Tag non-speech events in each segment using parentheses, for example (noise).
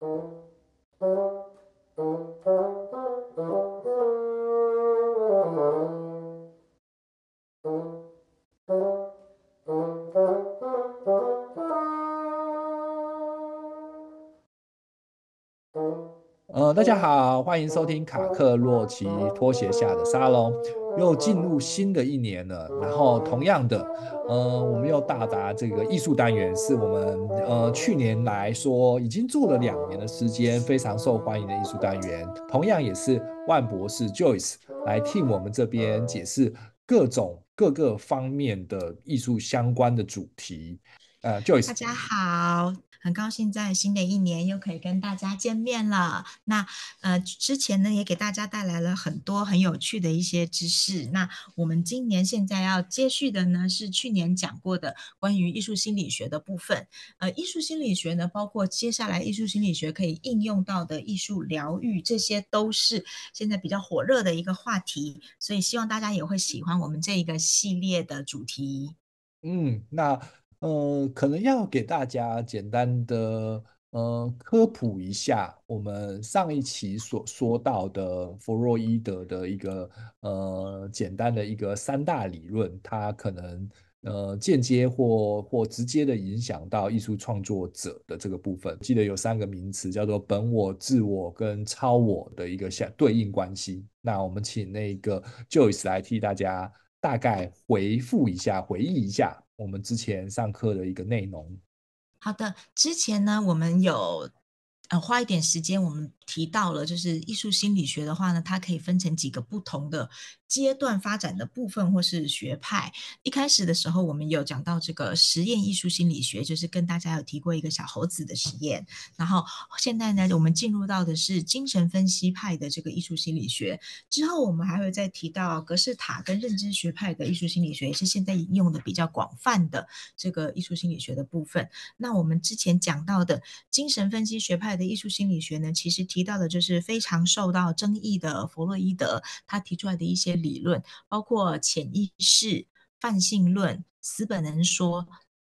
呃，大家好，欢迎收听卡克洛奇拖鞋下的沙龙。又进入新的一年了，然后同样的，呃，我们又到达这个艺术单元，是我们呃去年来说已经做了两年的时间，非常受欢迎的艺术单元。同样也是万博士 Joyce 来替我们这边解释各种各个方面的艺术相关的主题。呃，Joyce，大家好。很高兴在新的一年又可以跟大家见面了。那呃，之前呢也给大家带来了很多很有趣的一些知识。那我们今年现在要接续的呢是去年讲过的关于艺术心理学的部分。呃，艺术心理学呢，包括接下来艺术心理学可以应用到的艺术疗愈，这些都是现在比较火热的一个话题。所以希望大家也会喜欢我们这一个系列的主题。嗯，那。呃，可能要给大家简单的呃科普一下，我们上一期所说到的弗洛伊德的一个呃简单的一个三大理论，它可能呃间接或或直接的影响到艺术创作者的这个部分。记得有三个名词叫做本我、自我跟超我的一个相对应关系。那我们请那个 Joyce 来替大家大概回复一下，回忆一下。我们之前上课的一个内容。好的，之前呢，我们有呃花一点时间，我们提到了就是艺术心理学的话呢，它可以分成几个不同的。阶段发展的部分或是学派，一开始的时候我们有讲到这个实验艺术心理学，就是跟大家有提过一个小猴子的实验。然后现在呢，我们进入到的是精神分析派的这个艺术心理学。之后我们还会再提到格式塔跟认知学派的艺术心理学，也是现在应用的比较广泛的这个艺术心理学的部分。那我们之前讲到的精神分析学派的艺术心理学呢，其实提提到的就是非常受到争议的弗洛伊德他提出来的一些。理论包括潜意识、泛性论、死本能说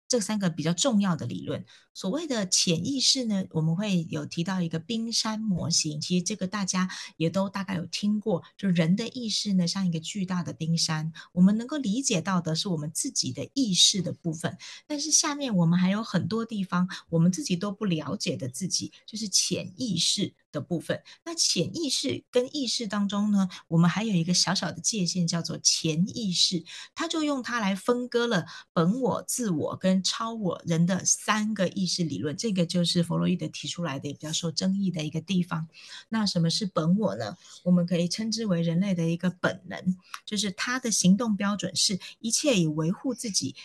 这三个比较重要的理论。所谓的潜意识呢，我们会有提到一个冰山模型，其实这个大家也都大概有听过。就人的意识呢，像一个巨大的冰山，我们能够理解到的是我们自己的意识的部分，但是下面我们还有很多地方我们自己都不了解的自己，就是潜意识。的部分，那潜意识跟意识当中呢，我们还有一个小小的界限，叫做潜意识，它就用它来分割了本我、自我跟超我人的三个意是理论。这个就是弗洛伊德提出来的也比较受争议的一个地方。那什么是本我呢？我们可以称之为人类的一个本能，就是他的行动标准是一切以维护自己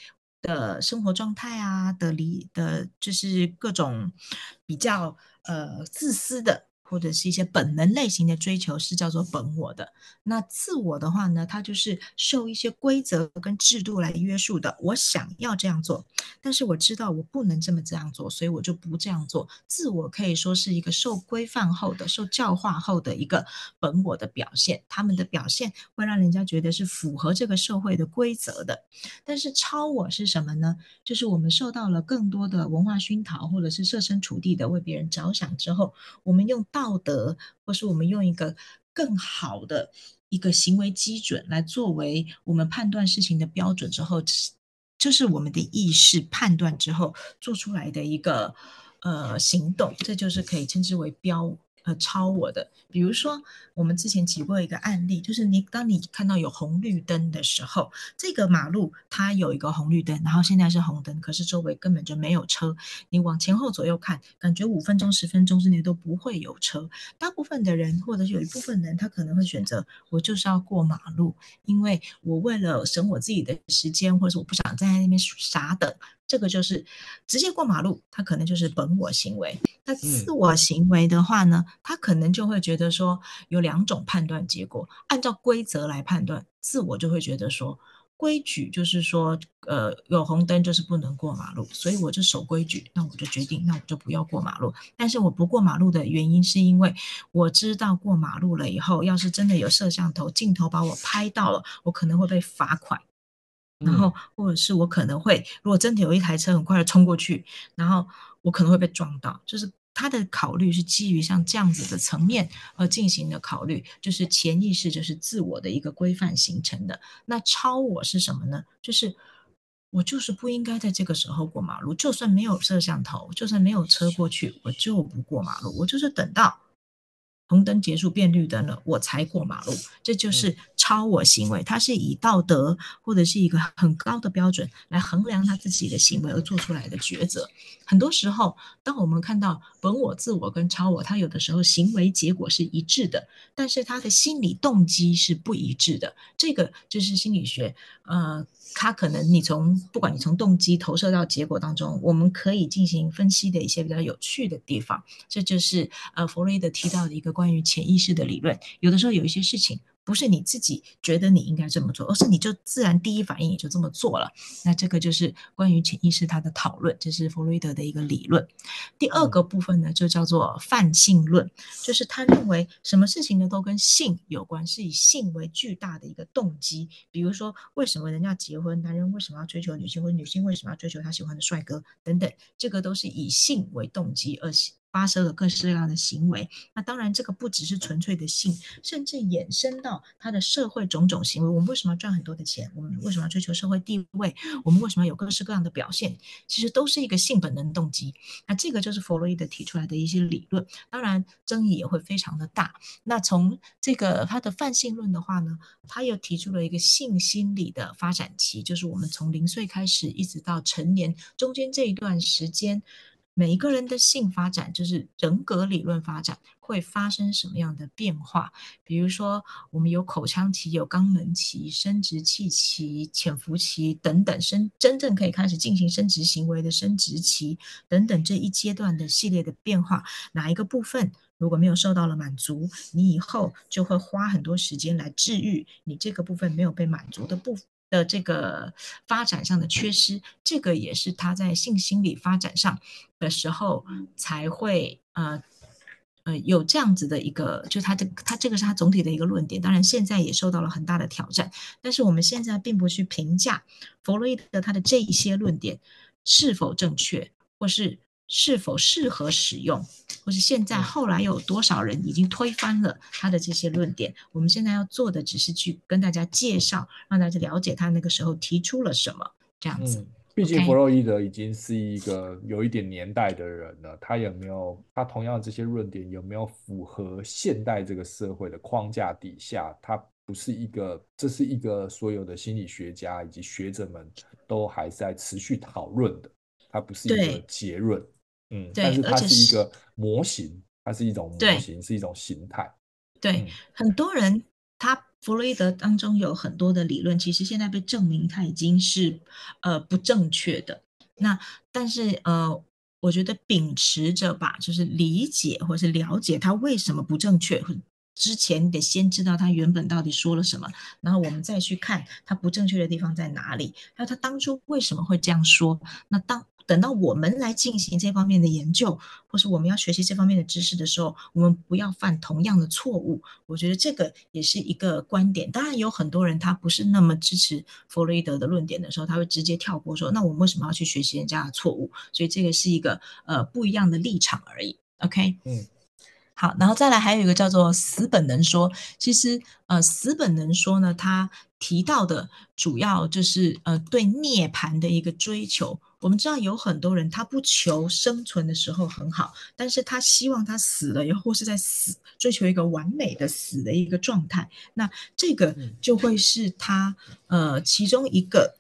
的生活状态啊的理的，就是各种比较呃自私的。或者是一些本能类型的追求是叫做本我的，那自我的话呢，它就是受一些规则跟制度来约束的。我想要这样做，但是我知道我不能这么这样做，所以我就不这样做。自我可以说是一个受规范后的、受教化后的一个本我的表现，他们的表现会让人家觉得是符合这个社会的规则的。但是超我是什么呢？就是我们受到了更多的文化熏陶，或者是设身处地的为别人着想之后，我们用道道德，或是我们用一个更好的一个行为基准来作为我们判断事情的标准之后，这是我们的意识判断之后做出来的一个呃行动，这就是可以称之为标。呃，超我的，比如说我们之前举过一个案例，就是你当你看到有红绿灯的时候，这个马路它有一个红绿灯，然后现在是红灯，可是周围根本就没有车，你往前后左右看，感觉五分钟、十分钟之内都不会有车。大部分的人，或者是有一部分人，他可能会选择我就是要过马路，因为我为了省我自己的时间，或者是我不想站在那边傻等。这个就是直接过马路，他可能就是本我行为。那自我行为的话呢，他可能就会觉得说有两种判断结果。按照规则来判断，自我就会觉得说规矩就是说，呃，有红灯就是不能过马路，所以我就守规矩。那我就决定，那我就不要过马路。但是我不过马路的原因是因为我知道过马路了以后，要是真的有摄像头镜头把我拍到了，我可能会被罚款。然后，或者是我可能会，如果真的有一台车很快的冲过去，然后我可能会被撞到，就是他的考虑是基于像这样子的层面而进行的考虑，就是潜意识就是自我的一个规范形成的。那超我是什么呢？就是我就是不应该在这个时候过马路，就算没有摄像头，就算没有车过去，我就不过马路，我就是等到。红灯结束变绿灯了，我才过马路，这就是超我行为。他是以道德或者是一个很高的标准来衡量他自己的行为而做出来的抉择。很多时候，当我们看到本我、自我跟超我，他有的时候行为结果是一致的，但是他的心理动机是不一致的。这个就是心理学，呃。他可能，你从不管你从动机投射到结果当中，我们可以进行分析的一些比较有趣的地方，这就是呃弗洛伊德提到的一个关于潜意识的理论。有的时候有一些事情。不是你自己觉得你应该这么做，而是你就自然第一反应也就这么做了。那这个就是关于潜意识它的讨论，这是弗洛伊德的一个理论。第二个部分呢，就叫做泛性论，就是他认为什么事情呢都跟性有关，是以性为巨大的一个动机。比如说，为什么人家结婚，男人为什么要追求女性，或者女性为什么要追求他喜欢的帅哥等等，这个都是以性为动机而发生了各式各样的行为，那当然这个不只是纯粹的性，甚至衍生到他的社会种种行为。我们为什么要赚很多的钱？我们为什么要追求社会地位？我们为什么要有各式各样的表现？其实都是一个性本能动机。那这个就是弗洛伊德提出来的一些理论，当然争议也会非常的大。那从这个他的泛性论的话呢，他又提出了一个性心理的发展期，就是我们从零岁开始一直到成年中间这一段时间。每一个人的性发展，就是人格理论发展会发生什么样的变化？比如说，我们有口腔期、有肛门期、生殖器期、潜伏期等等，生真正可以开始进行生殖行为的生殖期等等这一阶段的系列的变化，哪一个部分如果没有受到了满足，你以后就会花很多时间来治愈你这个部分没有被满足的部分。的这个发展上的缺失，这个也是他在性心理发展上的时候才会呃呃有这样子的一个，就他这他这个是他总体的一个论点。当然现在也受到了很大的挑战，但是我们现在并不去评价弗洛伊德他的这一些论点是否正确，或是。是否适合使用，或是现在后来有多少人已经推翻了他的这些论点？我们现在要做的只是去跟大家介绍，让大家了解他那个时候提出了什么，这样子。嗯，毕竟弗洛伊德已经是一个有一点年代的人了，他有没有他同样这些论点有没有符合现代这个社会的框架底下？他不是一个，这是一个所有的心理学家以及学者们都还在持续讨论的，它不是一个结论。嗯，对，但是它是一个模型，它是一种模型，是一种形态。对，嗯、很多人他弗洛伊德当中有很多的理论，其实现在被证明他已经是呃不正确的。那但是呃，我觉得秉持着吧，就是理解或是了解他为什么不正确，之前你得先知道他原本到底说了什么，然后我们再去看他不正确的地方在哪里，还有他当初为什么会这样说。那当等到我们来进行这方面的研究，或是我们要学习这方面的知识的时候，我们不要犯同样的错误。我觉得这个也是一个观点。当然，有很多人他不是那么支持弗洛伊德的论点的时候，他会直接跳过说：“那我们为什么要去学习人家的错误？”所以这个是一个呃不一样的立场而已。OK，嗯。好，然后再来还有一个叫做死本能说。其实，呃，死本能说呢，他提到的主要就是呃对涅槃的一个追求。我们知道有很多人他不求生存的时候很好，但是他希望他死了以后或是在死追求一个完美的死的一个状态。那这个就会是他呃其中一个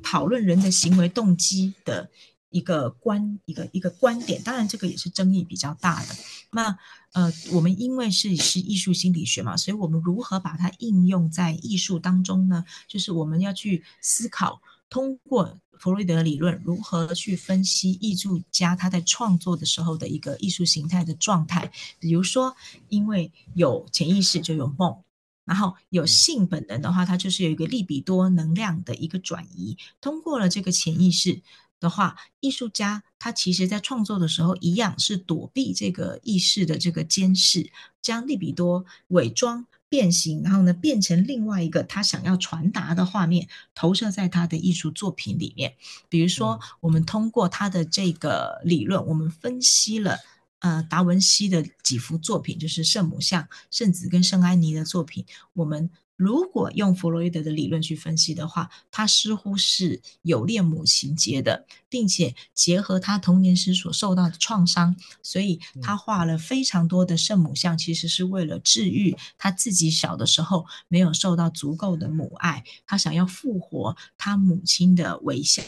讨论人的行为动机的。一个观一个一个观点，当然这个也是争议比较大的。那呃，我们因为是是艺术心理学嘛，所以我们如何把它应用在艺术当中呢？就是我们要去思考，通过弗洛伊德理论，如何去分析艺术家他在创作的时候的一个艺术形态的状态。比如说，因为有潜意识就有梦，然后有性本能的话，它就是有一个利比多能量的一个转移，通过了这个潜意识。的话，艺术家他其实在创作的时候，一样是躲避这个意识的这个监视，将利比多伪装变形，然后呢变成另外一个他想要传达的画面，投射在他的艺术作品里面。比如说，我们通过他的这个理论，我们分析了呃达文西的几幅作品，就是圣母像、圣子跟圣安妮的作品，我们。如果用弗洛伊德的理论去分析的话，他似乎是有恋母情结的，并且结合他童年时所受到的创伤，所以他画了非常多的圣母像，其实是为了治愈他自己小的时候没有受到足够的母爱，他想要复活他母亲的微笑，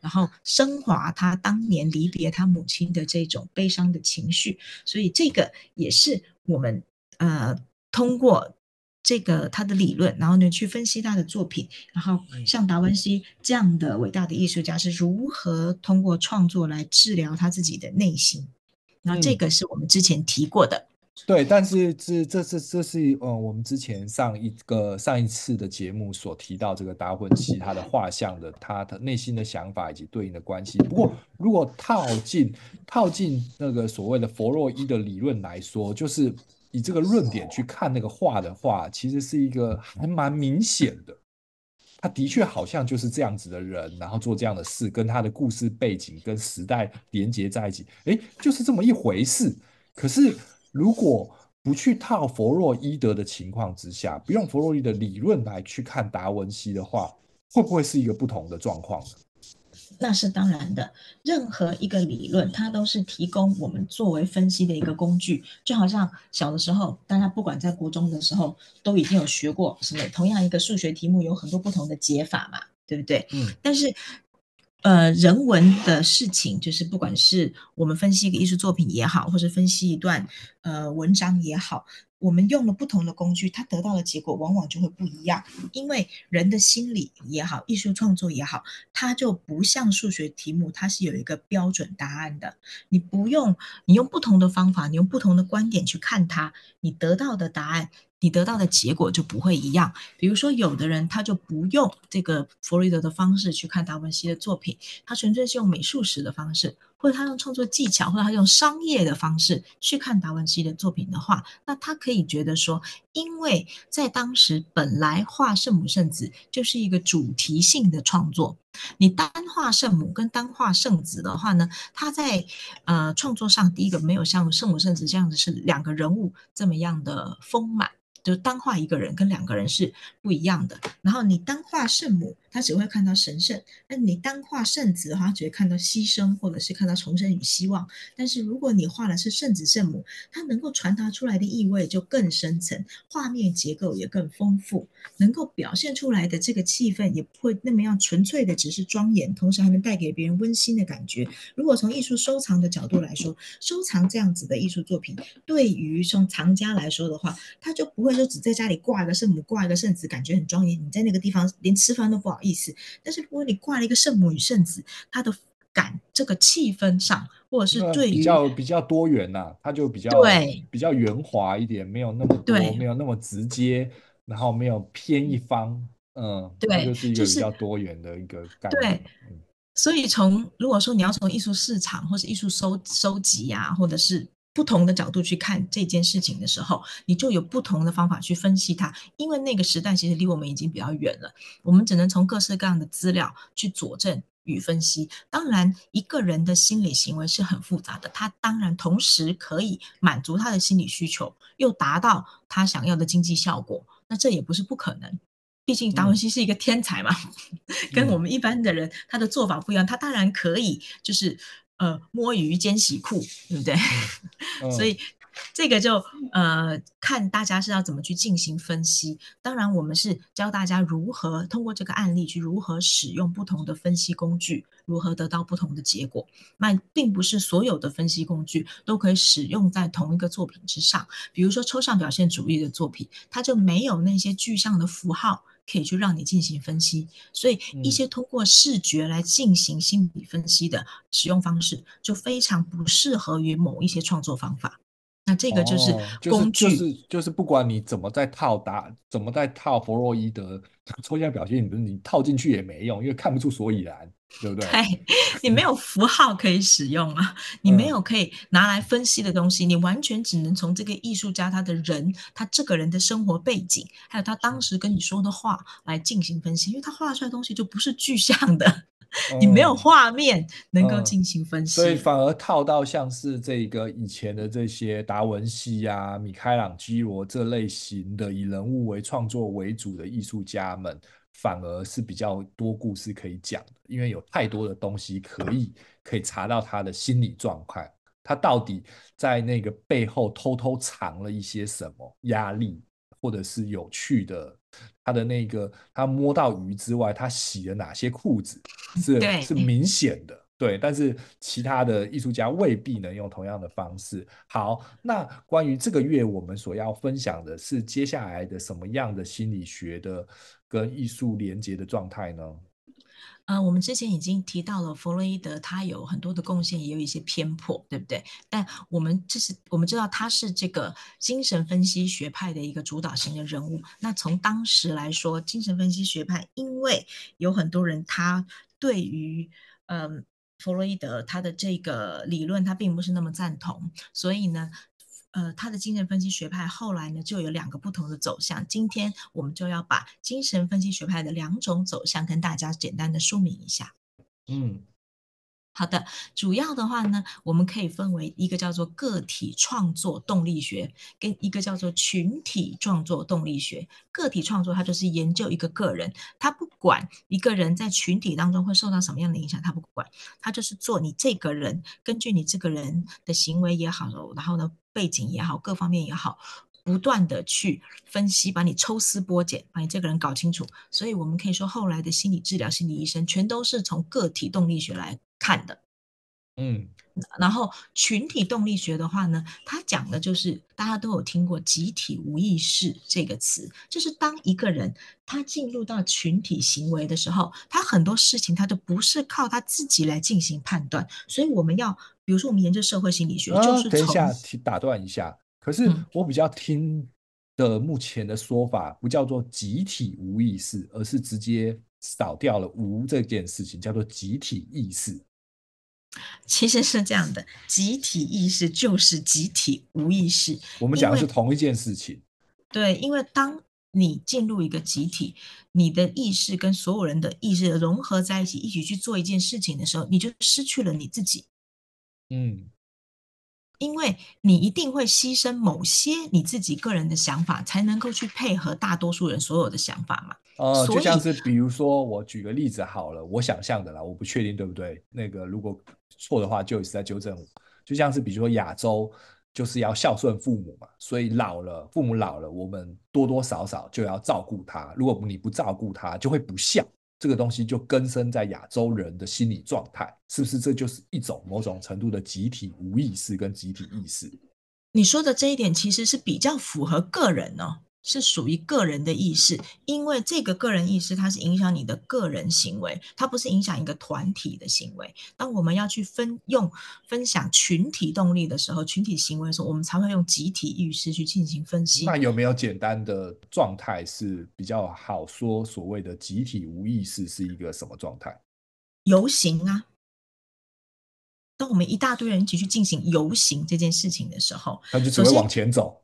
然后升华他当年离别他母亲的这种悲伤的情绪，所以这个也是我们呃通过。这个他的理论，然后呢去分析他的作品，然后像达文西这样的伟大的艺术家是如何通过创作来治疗他自己的内心，然后这个是我们之前提过的。嗯、对，但是这这是这是呃我们之前上一个上一次的节目所提到这个达文西他的画像的他的内心的想法以及对应的关系。不过如果套进套进那个所谓的弗洛伊的理论来说，就是。以这个论点去看那个画的话，其实是一个还蛮明显的。他的确好像就是这样子的人，然后做这样的事，跟他的故事背景跟时代连接在一起，诶，就是这么一回事。可是如果不去套弗洛伊德的情况之下，不用弗洛伊德理论来去看达文西的话，会不会是一个不同的状况呢？那是当然的，任何一个理论，它都是提供我们作为分析的一个工具。就好像小的时候，大家不管在国中的时候，都已经有学过什么，同样一个数学题目有很多不同的解法嘛，对不对？嗯。但是，呃，人文的事情，就是不管是我们分析一个艺术作品也好，或者分析一段呃文章也好。我们用了不同的工具，它得到的结果往往就会不一样。因为人的心理也好，艺术创作也好，它就不像数学题目，它是有一个标准答案的。你不用，你用不同的方法，你用不同的观点去看它，你得到的答案，你得到的结果就不会一样。比如说，有的人他就不用这个弗洛伊德的方式去看达文西的作品，他纯粹是用美术史的方式。或者他用创作技巧，或者他用商业的方式去看达文西的作品的话，那他可以觉得说，因为在当时本来画圣母圣子就是一个主题性的创作，你单画圣母跟单画圣子的话呢，他在呃创作上，第一个没有像圣母圣子这样子是两个人物这么样的丰满。就是单画一个人跟两个人是不一样的。然后你单画圣母，他只会看到神圣；那你单画圣子的话，他只会看到牺牲或者是看到重生与希望。但是如果你画的是圣子圣母，它能够传达出来的意味就更深层，画面结构也更丰富，能够表现出来的这个气氛也不会那么样纯粹的只是庄严，同时还能带给别人温馨的感觉。如果从艺术收藏的角度来说，收藏这样子的艺术作品，对于从藏家来说的话，他就不会。说只在家里挂一个圣母，挂一个圣子，感觉很庄严。你在那个地方连吃饭都不好意思。但是如果你挂了一个圣母与圣子，它的感这个气氛上，或者是对于比较比较多元呐、啊，它就比较对比较圆滑一点，没有那么多，没有那么直接，然后没有偏一方，嗯，对，它就是一个比较多元的一个感觉。对，所以从如果说你要从艺术市场或是艺术收收集啊，或者是。不同的角度去看这件事情的时候，你就有不同的方法去分析它。因为那个时代其实离我们已经比较远了，我们只能从各式各样的资料去佐证与分析。当然，一个人的心理行为是很复杂的，他当然同时可以满足他的心理需求，又达到他想要的经济效果。那这也不是不可能，毕竟达文西是一个天才嘛，(laughs) 嗯、跟我们一般的人他的做法不一样，他当然可以就是。呃，摸鱼兼洗裤，对不对？(laughs) 嗯、所以这个就呃，看大家是要怎么去进行分析。当然，我们是教大家如何通过这个案例去如何使用不同的分析工具，如何得到不同的结果。那并不是所有的分析工具都可以使用在同一个作品之上。比如说抽象表现主义的作品，它就没有那些具象的符号。可以去让你进行分析，所以一些通过视觉来进行心理分析的使用方式，就非常不适合于某一些创作方法。那这个就是工具，哦、就是、就是、就是不管你怎么在套答，怎么在套弗洛伊德抽象表现，你你套进去也没用，因为看不出所以然。对不对？对，(laughs) 你没有符号可以使用啊，你没有可以拿来分析的东西，你完全只能从这个艺术家他的人，他这个人的生活背景，还有他当时跟你说的话来进行分析，因为他画出来的东西就不是具象的。(laughs) 你没有画面能够进行分析，嗯嗯，所以反而套到像是这个以前的这些达文西啊、米开朗基罗这类型的以人物为创作为主的艺术家们，反而是比较多故事可以讲的，因为有太多的东西可以可以查到他的心理状态，他到底在那个背后偷偷藏了一些什么压力，或者是有趣的。他的那个，他摸到鱼之外，他洗了哪些裤子是是明显的，对。但是其他的艺术家未必能用同样的方式。好，那关于这个月我们所要分享的是接下来的什么样的心理学的跟艺术连接的状态呢？呃，我们之前已经提到了弗洛伊德，他有很多的贡献，也有一些偏颇，对不对？但我们这是我们知道他是这个精神分析学派的一个主导型的人物。那从当时来说，精神分析学派因为有很多人他对于嗯、弗洛伊德他的这个理论他并不是那么赞同，所以呢。呃，他的精神分析学派后来呢，就有两个不同的走向。今天我们就要把精神分析学派的两种走向跟大家简单的说明一下。嗯。好的，主要的话呢，我们可以分为一个叫做个体创作动力学，跟一个叫做群体创作动力学。个体创作它就是研究一个个人，他不管一个人在群体当中会受到什么样的影响，他不管，他就是做你这个人，根据你这个人的行为也好，然后呢背景也好，各方面也好，不断的去分析，把你抽丝剥茧，把你这个人搞清楚。所以我们可以说，后来的心理治疗、心理医生全都是从个体动力学来看的，嗯，然后群体动力学的话呢，它讲的就是大家都有听过“集体无意识”这个词，就是当一个人他进入到群体行为的时候，他很多事情他都不是靠他自己来进行判断，所以我们要，比如说我们研究社会心理学，啊、就是等一下打断一下，可是我比较听的目前的说法不叫做集体无意识，而是直接扫掉了“无”这件事情，叫做集体意识。其实是这样的，集体意识就是集体无意识。我们讲的是同一件事情。对，因为当你进入一个集体，你的意识跟所有人的意识融合在一起，一起去做一件事情的时候，你就失去了你自己。嗯。因为你一定会牺牲某些你自己个人的想法，才能够去配合大多数人所有的想法嘛。呃，就像是比如说，我举个例子好了，我想象的啦，我不确定对不对。那个如果错的话，就一直在纠正我。就像是比如说亚洲就是要孝顺父母嘛，所以老了父母老了，我们多多少少就要照顾他。如果你不照顾他，就会不孝。这个东西就根深在亚洲人的心理状态，是不是？这就是一种某种程度的集体无意识跟集体意识。你说的这一点其实是比较符合个人哦。是属于个人的意识，因为这个个人意识它是影响你的个人行为，它不是影响一个团体的行为。当我们要去分用分享群体动力的时候，群体行为的时候，我们才会用集体意识去进行分析。那有没有简单的状态是比较好说？所谓的集体无意识是一个什么状态？游行啊！当我们一大堆人一起去进行游行这件事情的时候，他就只会往前走。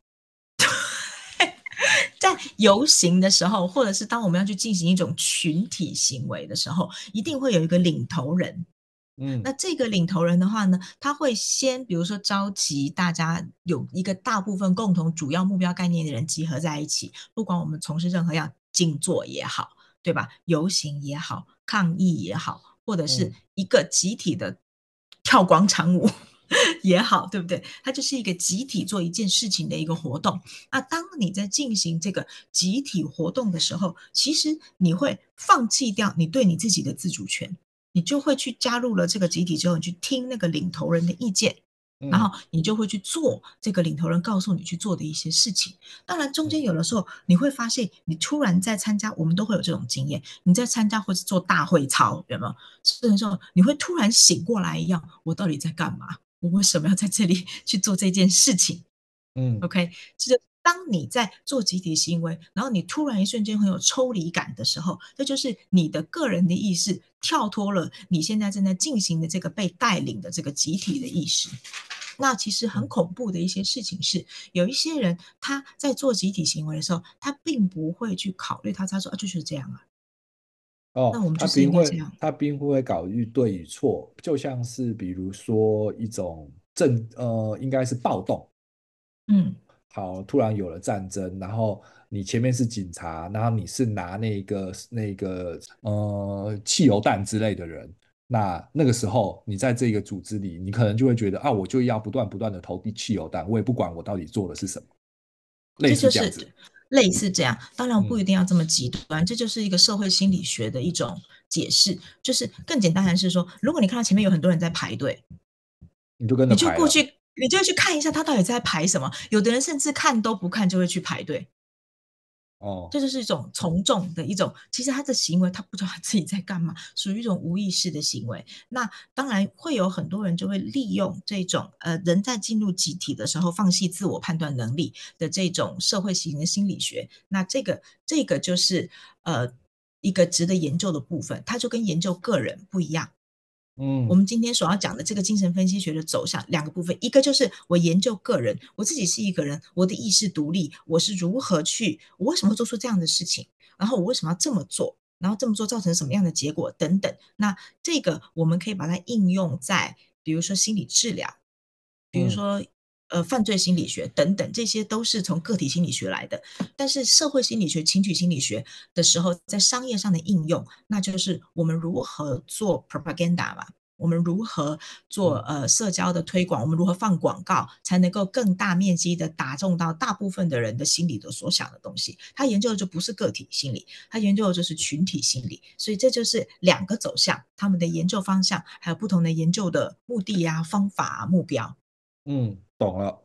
在游行的时候，或者是当我们要去进行一种群体行为的时候，一定会有一个领头人。嗯，那这个领头人的话呢，他会先比如说召集大家有一个大部分共同主要目标概念的人集合在一起，不管我们从事任何样静坐也好，对吧？游行也好，抗议也好，或者是一个集体的跳广场舞。嗯 (laughs) 也好，对不对？它就是一个集体做一件事情的一个活动。那当你在进行这个集体活动的时候，其实你会放弃掉你对你自己的自主权，你就会去加入了这个集体之后，你去听那个领头人的意见，然后你就会去做这个领头人告诉你去做的一些事情。当然，中间有的时候你会发现，你突然在参加，我们都会有这种经验，你在参加或是做大会操，有没有？这个时候你会突然醒过来一样，我到底在干嘛？我为什么要在这里 (laughs) 去做这件事情？嗯，OK，就是当你在做集体行为，然后你突然一瞬间很有抽离感的时候，这就是你的个人的意识跳脱了你现在正在进行的这个被带领的这个集体的意识。那其实很恐怖的一些事情是，有一些人他在做集体行为的时候，他并不会去考虑他，他说啊，就是这样啊。哦，那我们就是应该这样，他并不会考虑对与错，就像是比如说一种政呃，应该是暴动，嗯，好，突然有了战争，然后你前面是警察，然后你是拿那个那个呃汽油弹之类的人，那那个时候你在这个组织里，你可能就会觉得啊，我就要不断不断的投递汽油弹，我也不管我到底做的是什么，类似这样子。类似这样，当然不一定要这么极端，嗯，这就是一个社会心理学的一种解释。就是更简单的是说，如果你看到前面有很多人在排队，你就跟你就过去，你就去看一下他到底在排什么。有的人甚至看都不看就会去排队。哦，这就是一种从众的一种，其实他的行为他不知道他自己在干嘛，属于一种无意识的行为。那当然会有很多人就会利用这种呃人在进入集体的时候放弃自我判断能力的这种社会型的心理学。那这个这个就是呃一个值得研究的部分，它就跟研究个人不一样。嗯，我们今天所要讲的这个精神分析学的走向，两个部分，一个就是我研究个人，我自己是一个人，我的意识独立，我是如何去，我为什么会做出这样的事情，然后我为什么要这么做，然后这么做造成什么样的结果等等。那这个我们可以把它应用在，比如说心理治疗，比如说呃犯罪心理学等等，这些都是从个体心理学来的。但是社会心理学、情绪心理学的时候，在商业上的应用，那就是我们如何做 propaganda 嘛。我们如何做呃社交的推广？我们如何放广告，才能够更大面积的打中到大部分的人的心里的所想的东西？他研究的就不是个体心理，他研究的就是群体心理。所以这就是两个走向，他们的研究方向，还有不同的研究的目的啊、方法啊、目标。嗯，懂了。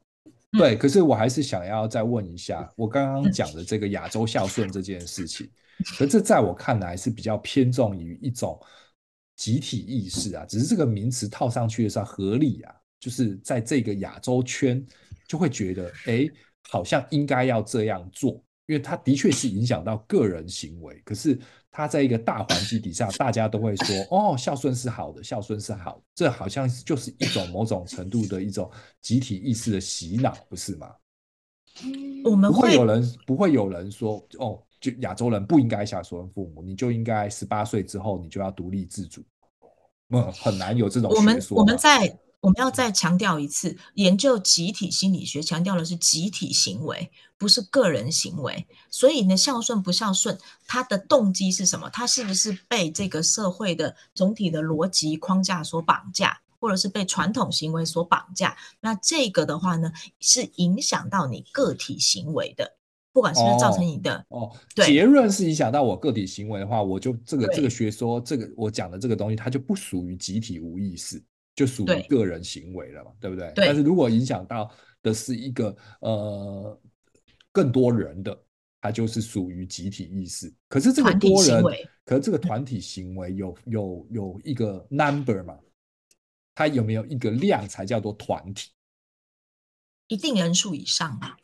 对，可是我还是想要再问一下，我刚刚讲的这个亚洲孝顺这件事情，可这在我看来是比较偏重于一种。集体意识啊，只是这个名词套上去的时候合理啊，就是在这个亚洲圈就会觉得，哎，好像应该要这样做，因为它的确是影响到个人行为。可是它在一个大环境底下，大家都会说，哦，孝顺是好的，孝顺是好的，这好像就是一种某种程度的一种集体意识的洗脑，不是吗？我们会，不会有人不会有人说，哦。就亚洲人不应该孝顺父母，你就应该十八岁之后你就要独立自主。嗯，很难有这种学说。我们我们在我们要再强调一次，研究集体心理学强调的是集体行为，不是个人行为。所以呢，孝顺不孝顺，他的动机是什么？他是不是被这个社会的总体的逻辑框架所绑架，或者是被传统行为所绑架？那这个的话呢，是影响到你个体行为的。不管是不是造成你的哦，哦对，结论是影响到我个体行为的话，我就这个这个学说，这个我讲的这个东西，它就不属于集体无意识，就属于个人行为了嘛，对，对不对？对。但是如果影响到的是一个呃更多人的，它就是属于集体意识。可是这个多人，可是这个团体行为有有有一个 number 嘛？它有没有一个量才叫做团体？一定人数以上嘛。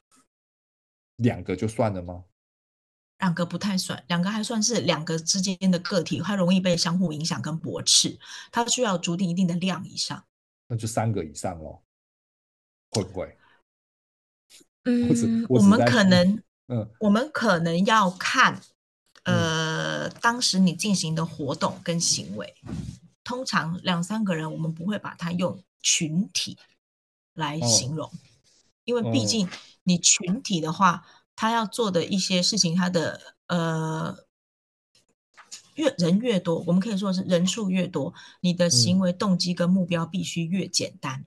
两个就算了吗？两个不太算，两个还算是两个之间的个体，它容易被相互影响跟驳斥，它需要注定一定的量以上。那就三个以上咯，会不会？嗯，我，我们可能，嗯，我们可能要看，呃，嗯、当时你进行的活动跟行为，通常两三个人，我们不会把它用群体来形容，哦、因为毕竟。你群体的话，他要做的一些事情，他的呃，越人越多，我们可以说是人数越多，你的行为动机跟目标必须越简单。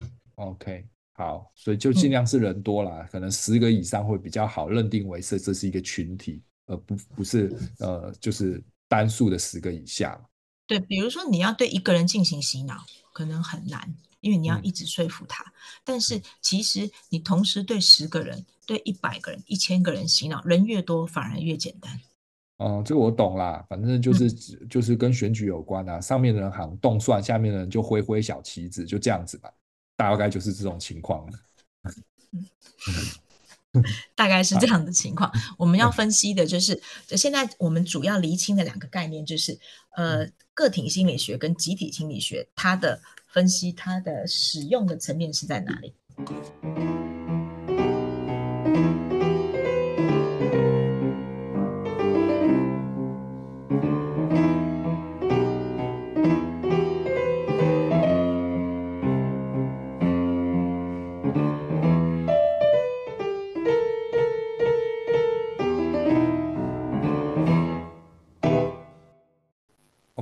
嗯、OK，好，所以就尽量是人多啦，嗯、可能十个以上会比较好认定为是这是一个群体，而不不是呃就是单数的十个以下。对，比如说你要对一个人进行洗脑，可能很难。因为你要一直说服他，嗯、但是其实你同时对十个人、对一百个人、一千个人洗脑，人越多反而越简单。哦、嗯，这个我懂啦，反正就是、嗯、就是跟选举有关啊，上面的人喊动算，下面的人就挥挥小旗子，就这样子吧，大概就是这种情况。嗯大概是这样的 (laughs) 情况，我们要分析的就是，就现在我们主要厘清的两个概念就是，呃，个体心理学跟集体心理学，它的分析，它的使用的层面是在哪里？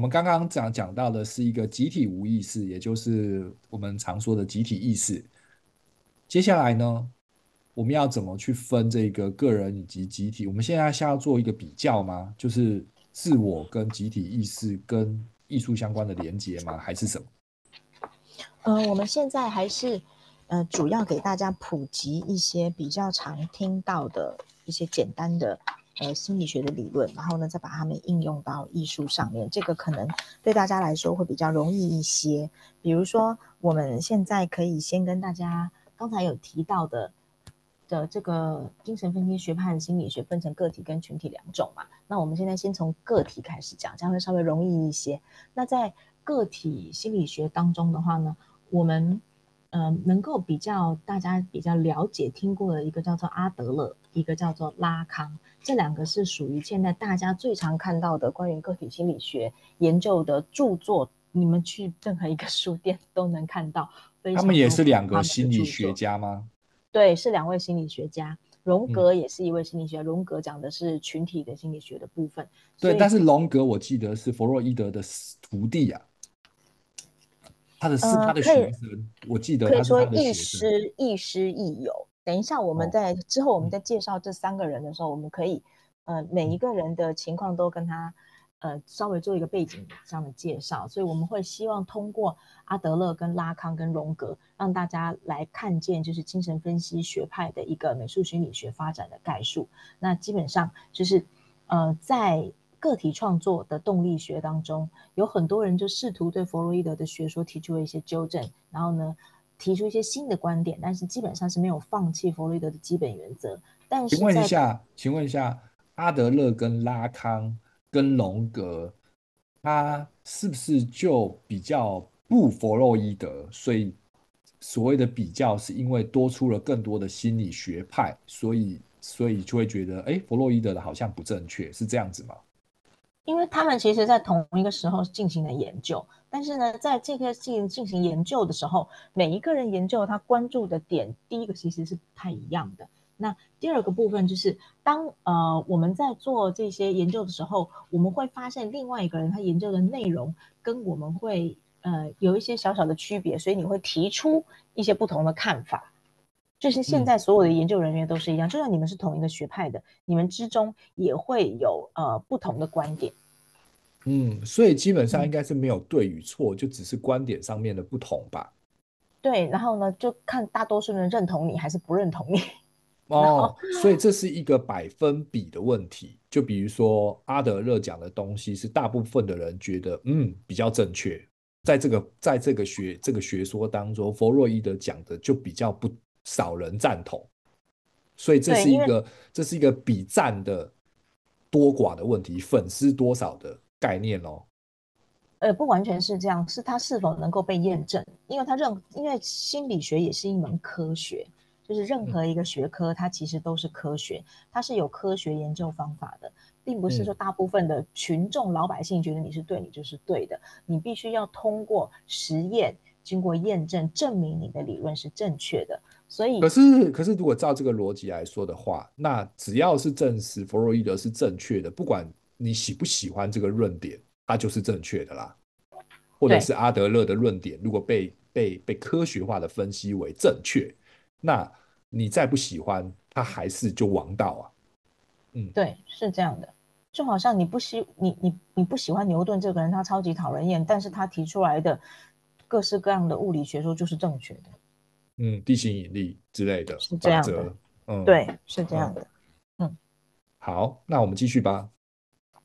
我们刚刚讲讲到的是一个集体无意识，也就是我们常说的集体意识。接下来呢，我们要怎么去分这个个人以及集体？我们现在是要做一个比较吗？就是自我跟集体意识跟艺术相关的连接吗？还是什么？呃，我们现在还是呃，主要给大家普及一些比较常听到的一些简单的。呃，心理学的理论，然后呢，再把它们应用到艺术上面，这个可能对大家来说会比较容易一些。比如说，我们现在可以先跟大家刚才有提到的的这个精神分析学派心理学分成个体跟群体两种嘛。那我们现在先从个体开始讲，这样会稍微容易一些。那在个体心理学当中的话呢，我们、呃，能够比较大家比较了解听过的一个叫做阿德勒，一个叫做拉康。这两个是属于现在大家最常看到的关于个体心理学研究的著作，你们去任何一个书店都能看到。他们也是两个心理学家吗？对，是两位心理学家。荣格也是一位心理学家，嗯、荣格讲的是群体的心理学的部分。对，但是荣格我记得是弗洛伊德的徒弟啊，他的是他的学生，呃、我记得。可以说亦师亦师亦友。等一下，我们在之后我们在介绍这三个人的时候，我们可以呃每一个人的情况都跟他呃稍微做一个背景上的介绍，所以我们会希望通过阿德勒跟拉康跟荣格，让大家来看见就是精神分析学派的一个美术心理学发展的概述。那基本上就是呃在个体创作的动力学当中，有很多人就试图对弗洛伊德的学说提出了一些纠正，然后呢，提出一些新的观点，但是基本上是没有放弃弗洛伊德的基本原则。但是，请问一下，请问一下，阿德勒跟拉康跟荣格，他是不是就比较不弗洛伊德？所以所谓的比较，是因为多出了更多的心理学派，所以所以就会觉得，哎，弗洛伊德的好像不正确，是这样子吗？因为他们其实在同一个时候进行了研究，但是呢，在这个进进行研究的时候，每一个人研究他关注的点，第一个其实是不太一样的。那第二个部分就是，当呃我们在做这些研究的时候，我们会发现另外一个人他研究的内容跟我们会呃有一些小小的区别，所以你会提出一些不同的看法。就是现在所有的研究人员都是一样，嗯、就算你们是同一个学派的，你们之中也会有呃不同的观点。嗯，所以基本上应该是没有对与错，嗯、就只是观点上面的不同吧。对，然后呢，就看大多数人认同你还是不认同你。(laughs) 哦，所以这是一个百分比的问题。就比如说阿德勒讲的东西，是大部分的人觉得嗯比较正确，在这个在这个学这个学说当中，弗洛伊德讲的就比较不。少人赞同，所以这是一个这是一个比赞的多寡的问题，粉丝多少的概念哦。呃，不完全是这样，是它是否能够被验证？因为它认，因为心理学也是一门科学，就是任何一个学科，它其实都是科学，它是有科学研究方法的，并不是说大部分的群众老百姓觉得你是对，你就是对的，你必须要通过实验，经过验证，证明你的理论是正确的。所以，可是，可是，如果照这个逻辑来说的话，那只要是证实弗洛伊德是正确的，不管你喜不喜欢这个论点，它就是正确的啦。或者是阿德勒的论点，如果被被被科学化的分析为正确，那你再不喜欢，它还是就王道啊。嗯，对，是这样的。就好像你不喜你你你不喜欢牛顿这个人，他超级讨人厌，但是他提出来的各式各样的物理学说就是正确的。嗯，地心引力之类的，是这样的。嗯，对，是这样的。嗯，好，那我们继续吧。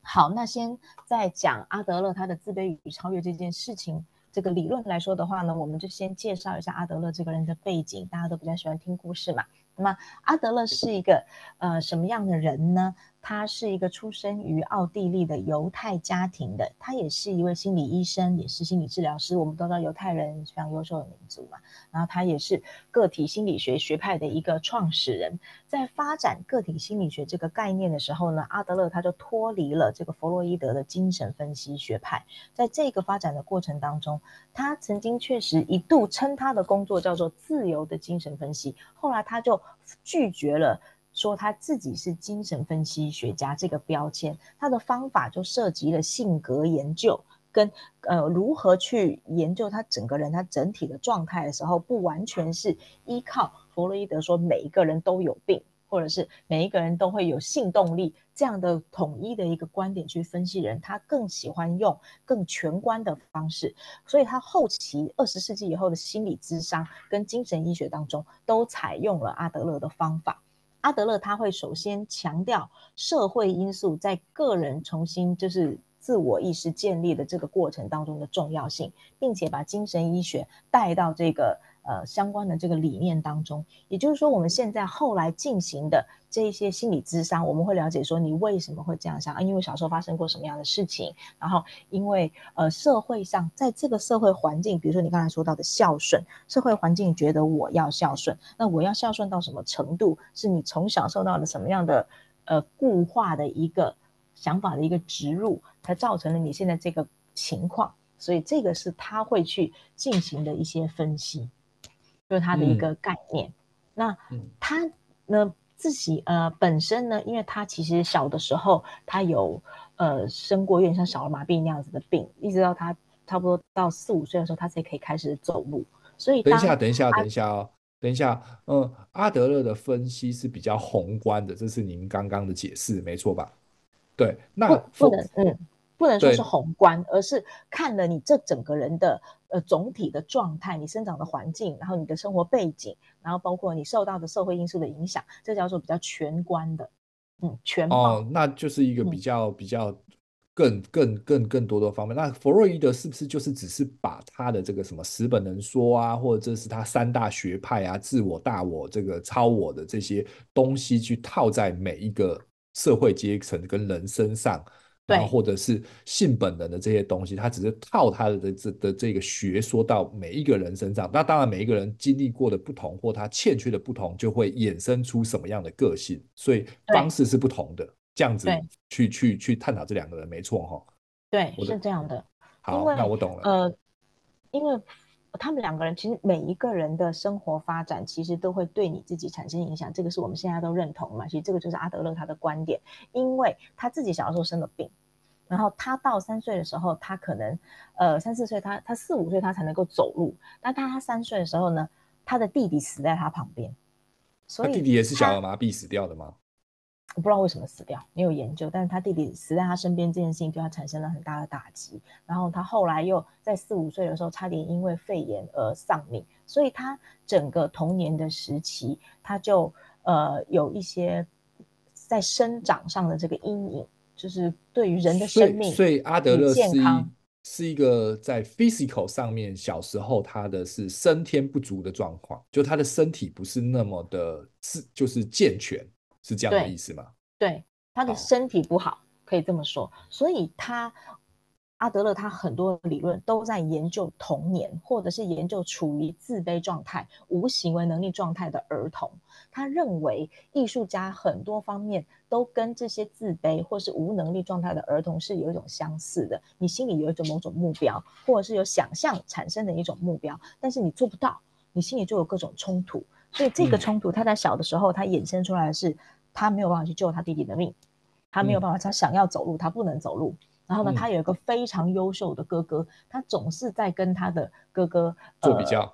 好，那先在讲阿德勒他的自卑与超越这件事情这个理论来说的话呢，我们就先介绍一下阿德勒这个人的背景。大家都比较喜欢听故事嘛。那么阿德勒是一个呃什么样的人呢？他是一个出生于奥地利的犹太家庭的，他也是一位心理医生，也是心理治疗师。我们都知道犹太人非常优秀的民族嘛，然后他也是个体心理学学派的一个创始人。在发展个体心理学这个概念的时候呢，阿德勒他就脱离了这个弗洛伊德的精神分析学派。在这个发展的过程当中，他曾经确实一度称他的工作叫做自由的精神分析，后来他就拒绝了。说他自己是精神分析学家这个标签，他的方法就涉及了性格研究，跟呃如何去研究他整个人他整体的状态的时候，不完全是依靠弗洛伊德说每一个人都有病。或者是每一个人都会有性动力这样的统一的一个观点去分析人，他更喜欢用更全观的方式，所以他后期二十世纪以后的心理咨商跟精神医学当中都采用了阿德勒的方法。阿德勒他会首先强调社会因素在个人重新就是自我意识建立的这个过程当中的重要性，并且把精神医学带到这个。呃，相关的这个理念当中，也就是说，我们现在后来进行的这一些心理咨商，我们会了解说你为什么会这样想啊？因为小时候发生过什么样的事情，然后因为呃社会上在这个社会环境，比如说你刚才说到的孝顺，社会环境觉得我要孝顺，那我要孝顺到什么程度？是你从小受到了什么样的呃固化的一个想法的一个植入，才造成了你现在这个情况？所以这个是他会去进行的一些分析。就是他的一个概念。嗯、那他呢自己呃本身呢，因为他其实小的时候他有呃生过有点像小儿麻痹那样子的病，一直到他差不多到四五岁的时候，他才可以开始走路。所以等一下，等一下，等一下哦，等一下，嗯，阿德勒的分析是比较宏观的，这是您刚刚的解释，没错吧？对，那不，不能嗯。不能说是宏观，而是看了你这整个人的呃总体的状态，你生长的环境，然后你的生活背景，然后包括你受到的社会因素的影响，这叫做比较全观的，嗯，全貌。哦，那就是一个比较比较更更更更多的方面。那弗洛伊德是不是就是只是把他的这个什么十本能说啊，或者这是他三大学派啊，自我、大我、这个超我的这些东西去套在每一个社会阶层跟人身上？然后或者是性本能的这些东西，他只是套他的这的这个学说到每一个人身上。那当然，每一个人经历过的不同，或他欠缺的不同，就会衍生出什么样的个性。所以方式是不同的，这样子去去去探讨这两个人，没错哈。对，是这样的。好，那我懂了。呃，因为。他们两个人其实每一个人的生活发展，其实都会对你自己产生影响，这个是我们现在都认同嘛。其实这个就是阿德勒他的观点，因为他自己小时候生了病，然后他到三岁的时候，他可能呃三四岁，他他四五岁他才能够走路，但他他三岁的时候呢，他的弟弟死在他旁边，所以他弟弟也是小儿麻痹死掉的吗？我不知道为什么死掉，没有研究。但是他弟弟死在他身边这件事情，对他产生了很大的打击。然后他后来又在四五岁的时候，差点因为肺炎而丧命。所以他整个童年的时期，他就呃有一些在生长上的这个阴影，就是对于人的生命。所以阿德勒是一是一个在 physical 上面，小时候他的是先天不足的状况，就他的身体不是那么的是就是健全。是这样的意思吗？对，他的身体不好，可以这么说。所以他阿德勒他很多理论都在研究童年，或者是研究处于自卑状态、无行为能力状态的儿童。他认为艺术家很多方面都跟这些自卑或是无能力状态的儿童是有一种相似的。你心里有一种某种目标，或者是有想象产生的一种目标，但是你做不到，你心里就有各种冲突。所以这个冲突，他在小的时候，他衍生出来的是。他没有办法去救他弟弟的命，他没有办法，他想要走路，他不能走路。然后呢，他有一个非常优秀的哥哥，他总是在跟他的哥哥做比较，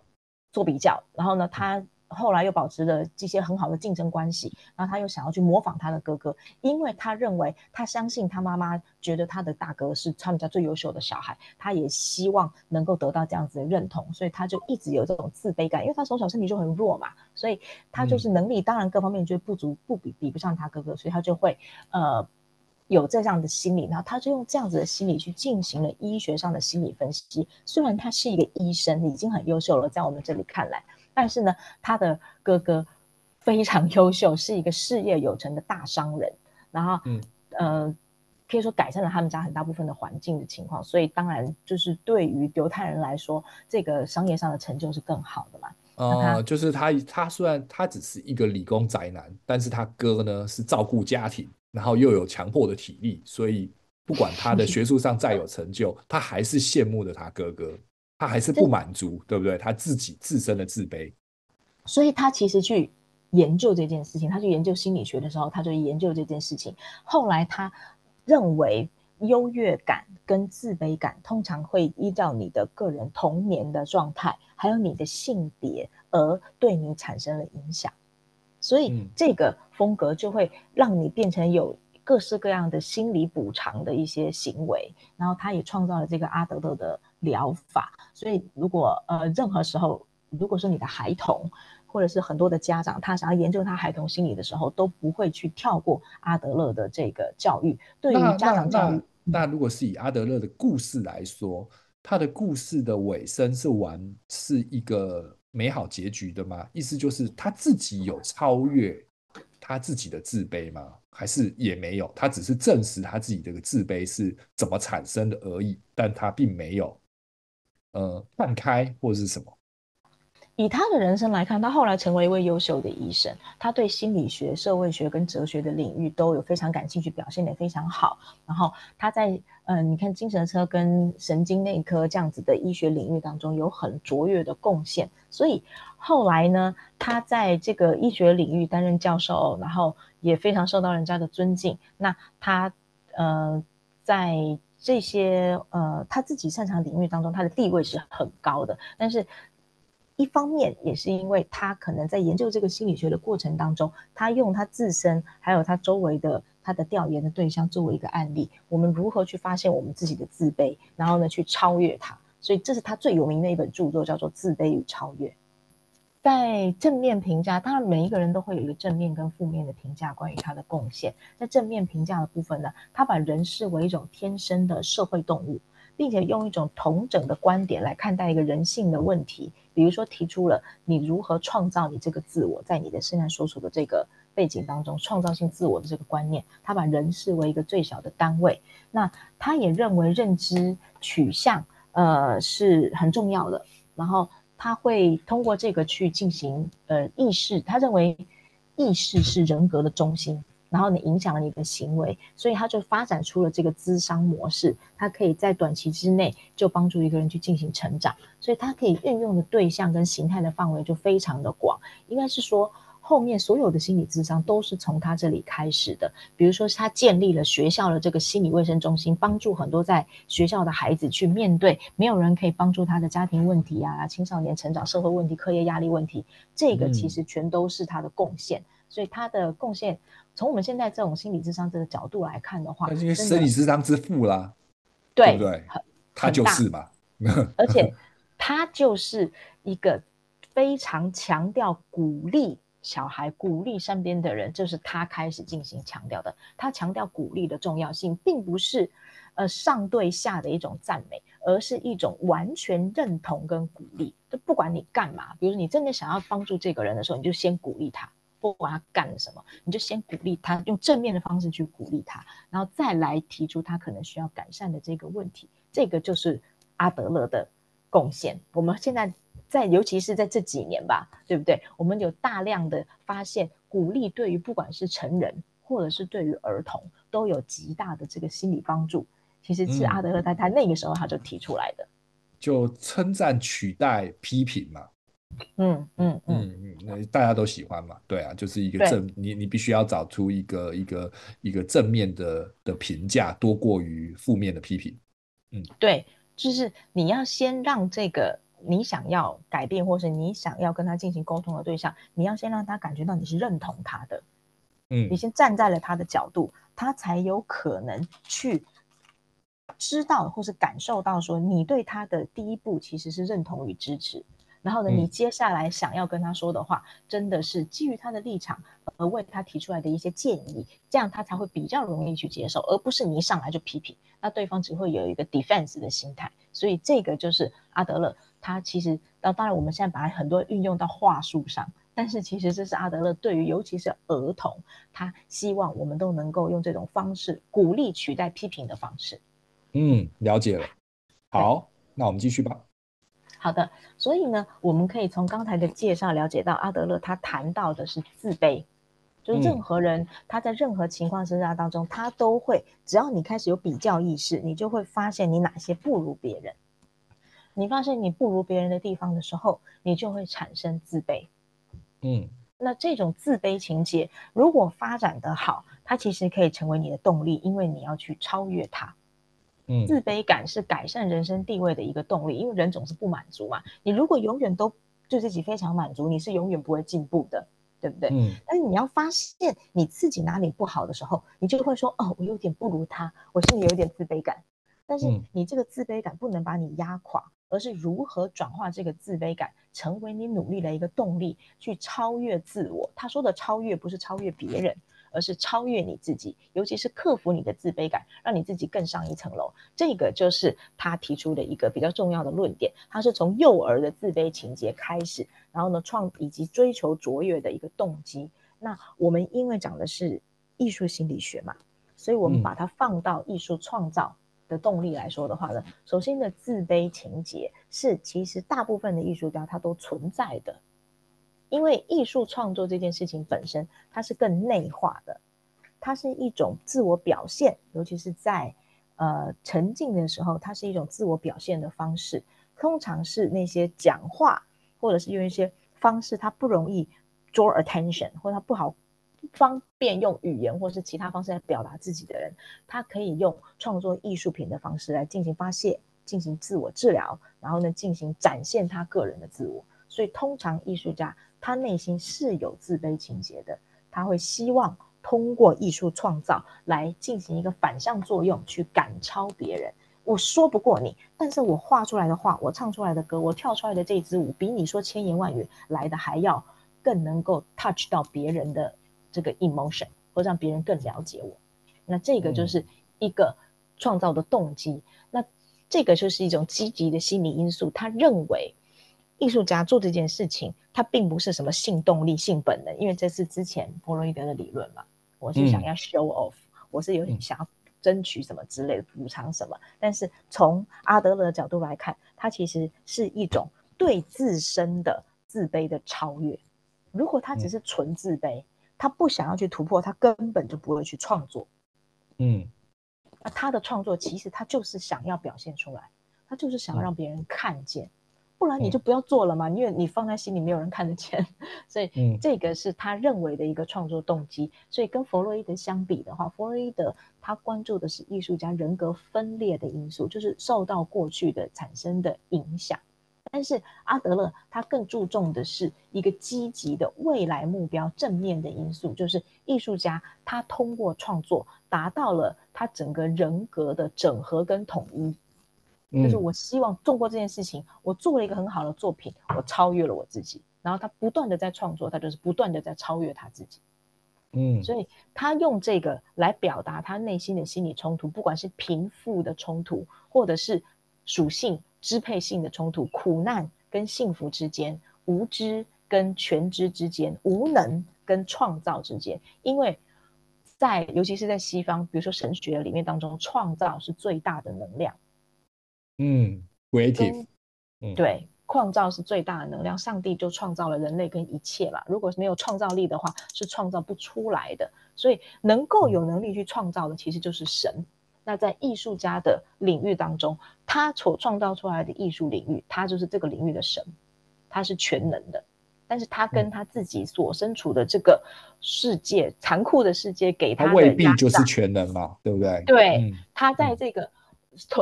做比较。然后呢，他。后来又保持了这些很好的竞争关系，然后他又想要去模仿他的哥哥，因为他认为他相信他妈妈觉得他的大哥是他们家最优秀的小孩，他也希望能够得到这样子的认同，所以他就一直有这种自卑感，因为他从小身体就很弱嘛，所以他就是能力当然各方面就不足，不比比不上他哥哥，所以他就会呃有这样的心理，然后他就用这样子的心理去进行了医学上的心理分析。虽然他是一个医生，已经很优秀了，在我们这里看来。但是呢，他的哥哥非常优秀，是一个事业有成的大商人。然后，嗯，呃，可以说改善了他们家很大部分的环境的情况。所以，当然就是对于犹太人来说，这个商业上的成就是更好的嘛。哦、呃，就是他，他虽然他只是一个理工宅男，但是他哥呢是照顾家庭，然后又有强迫的体力，所以不管他的学术上再有成就，他还是羡慕着他哥哥。他还是不满足，对不对？他自己自身的自卑，所以他其实去研究这件事情，他去研究心理学的时候，他就研究这件事情。后来他认为，优越感跟自卑感通常会依照你的个人童年的状态，还有你的性别而对你产生了影响，所以这个风格就会让你变成有各式各样的心理补偿的一些行为，然后他也创造了这个阿德勒的疗法。所以如果呃任何时候，如果是你的孩童，或者是很多的家长，他想要研究他孩童心理的时候，都不会去跳过阿德勒的这个教育。对于家长教育，那，如果是以阿德勒的故事来说，他的故事的尾声是完是一个美好结局的吗？意思就是他自己有超越他自己的自卑吗？还是也没有？他只是证实他自己这个自卑是怎么产生的而已，但他并没有呃放开或者是什么。以他的人生来看，他后来成为一位优秀的医生，他对心理学、社会学跟哲学的领域都有非常感兴趣，表现得非常好。然后他在嗯、你看精神科跟神经内科这样子的医学领域当中有很卓越的贡献。所以后来呢，他在这个医学领域担任教授，然后也非常受到人家的尊敬。那他呃，在这些呃他自己擅长领域当中，他的地位是很高的，但是。一方面也是因为他可能在研究这个心理学的过程当中，他用他自身还有他周围的他的调研的对象作为一个案例，我们如何去发现我们自己的自卑，然后呢去超越它。所以这是他最有名的一本著作，叫做《自卑与超越》。在正面评价，当然每一个人都会有一个正面跟负面的评价关于他的贡献。在正面评价的部分呢，他把人视为一种天生的社会动物。并且用一种同整的观点来看待一个人性的问题，比如说提出了你如何创造你这个自我，在你的现在所处的这个背景当中，创造性自我的这个观念，他把人视为一个最小的单位。那他也认为认知取向呃是很重要的，然后他会通过这个去进行呃意识，他认为意识是人格的中心。然后你影响了你的行为，所以他就发展出了这个咨商模式，他可以在短期之内就帮助一个人去进行成长，所以他可以运用的对象跟形态的范围就非常的广。应该是说，后面所有的心理智商都是从他这里开始的。比如说，他建立了学校的这个心理卫生中心，帮助很多在学校的孩子去面对没有人可以帮助他的家庭问题啊、青少年成长、社会问题、课业压力问题，这个其实全都是他的贡献。嗯所以他的贡献，从我们现在这种心理智商这个角度来看的话，因为生理智商之父啦，对，对不对？他就是嘛。而且 (laughs) 他就是一个非常强调鼓励小孩、鼓励身边的人，就是他开始进行强调的。他强调鼓励的重要性，并不是呃上对下的一种赞美，而是一种完全认同跟鼓励。就不管你干嘛，比如说你真的想要帮助这个人的时候，你就先鼓励他。不管他干了什么，你就先鼓励他，用正面的方式去鼓励他，然后再来提出他可能需要改善的这个问题。这个就是阿德勒的贡献。我们现在在，尤其是在这几年吧，对不对？我们有大量的发现，鼓励对于不管是成人或者是对于儿童，都有极大的这个心理帮助。其实是阿德勒在他那个时候他就提出来的，嗯、就称赞取代批评嘛。嗯嗯嗯嗯，那大家都喜欢嘛？对啊，就是一个正，你你必须要找出一个一个一个正面的的评价，多过于负面的批评。嗯，对，就是你要先让这个你想要改变，或是你想要跟他进行沟通的对象，你要先让他感觉到你是认同他的。嗯，你先站在了他的角度，他才有可能去知道或是感受到说，你对他的第一步其实是认同与支持。然后呢，你接下来想要跟他说的话，嗯、真的是基于他的立场而为他提出来的一些建议，这样他才会比较容易去接受，而不是你一上来就批评，那对方只会有一个 defense 的心态。所以这个就是阿德勒，他其实，当然我们现在把很多运用到话术上，但是其实这是阿德勒对于尤其是儿童，他希望我们都能够用这种方式鼓励取代批评的方式。嗯，了解了。好，那我们继续吧。好的，所以呢，我们可以从刚才的介绍了解到，阿德勒他谈到的是自卑，就是任何人他在任何情况之下当中，他都会，只要你开始有比较意识，你就会发现你哪些不如别人。你发现你不如别人的地方的时候，你就会产生自卑。嗯，那这种自卑情节如果发展得好，它其实可以成为你的动力，因为你要去超越它。嗯，自卑感是改善人生地位的一个动力，因为人总是不满足嘛。你如果永远都对自己非常满足，你是永远不会进步的，对不对？嗯。但是你要发现你自己哪里不好的时候，你就会说：“哦，我有点不如他，我心里有点自卑感。”但是你这个自卑感不能把你压垮，而是如何转化这个自卑感，成为你努力的一个动力，去超越自我。他说的超越不是超越别人。而是超越你自己，尤其是克服你的自卑感，让你自己更上一层楼。这个就是他提出的一个比较重要的论点。他是从幼儿的自卑情节开始，然后呢，创以及追求卓越的一个动机。那我们因为讲的是艺术心理学嘛，所以我们把它放到艺术创造的动力来说的话呢，嗯、首先的自卑情节是其实大部分的艺术家他都存在的。因为艺术创作这件事情本身，它是更内化的，它是一种自我表现，尤其是在呃沉浸的时候，它是一种自我表现的方式。通常是那些讲话或者是用一些方式，它不容易 draw attention，或者它不好方便用语言或是其他方式来表达自己的人，他可以用创作艺术品的方式来进行发泄、进行自我治疗，然后呢进行展现他个人的自我。所以通常艺术家。他内心是有自卑情节的，他会希望通过艺术创造来进行一个反向作用，去赶超别人。我说不过你，但是我画出来的画，我唱出来的歌，我跳出来的这支舞，比你说千言万语来的还要更能够 touch 到别人的这个 emotion，或让别人更了解我。那这个就是一个创造的动机。嗯、那这个就是一种积极的心理因素。他认为。艺术家做这件事情，它并不是什么性动力、性本能，因为这是之前弗洛伊德的理论嘛。我是想要 show off，、嗯、我是有点想要争取什么之类的补偿什么。但是从阿德勒的角度来看，他其实是一种对自身的自卑的超越。如果他只是纯自卑，嗯、他不想要去突破，他根本就不会去创作。嗯，那他的创作其实他就是想要表现出来，他就是想要让别人看见。嗯不然你就不要做了嘛，嗯、因为你放在心里没有人看得见，(laughs) 所以这个是他认为的一个创作动机。所以跟弗洛伊德相比的话，弗洛伊德他关注的是艺术家人格分裂的因素，就是受到过去的产生的影响。但是阿德勒他更注重的是一个积极的未来目标、正面的因素，就是艺术家他通过创作达到了他整个人格的整合跟统一。就是我希望通过这件事情，我做了一个很好的作品，我超越了我自己。然后他不断的在创作，他就是不断的在超越他自己。嗯，所以他用这个来表达他内心的心理冲突，不管是贫富的冲突，或者是属性支配性的冲突，苦难跟幸福之间，无知跟全知之间，无能跟创造之间。因为在尤其是在西方，比如说神学里面当中，创造是最大的能量。嗯，creative，嗯，对，创造是最大的能量。上帝就创造了人类跟一切嘛。如果没有创造力的话，是创造不出来的。所以能够有能力去创造的，其实就是神。那在艺术家的领域当中，他所创造出来的艺术领域，他就是这个领域的神，他是全能的。但是他跟他自己所身处的这个世界，残酷的世界给他的，他未必就是全能嘛，对不对？对，嗯、他在这个。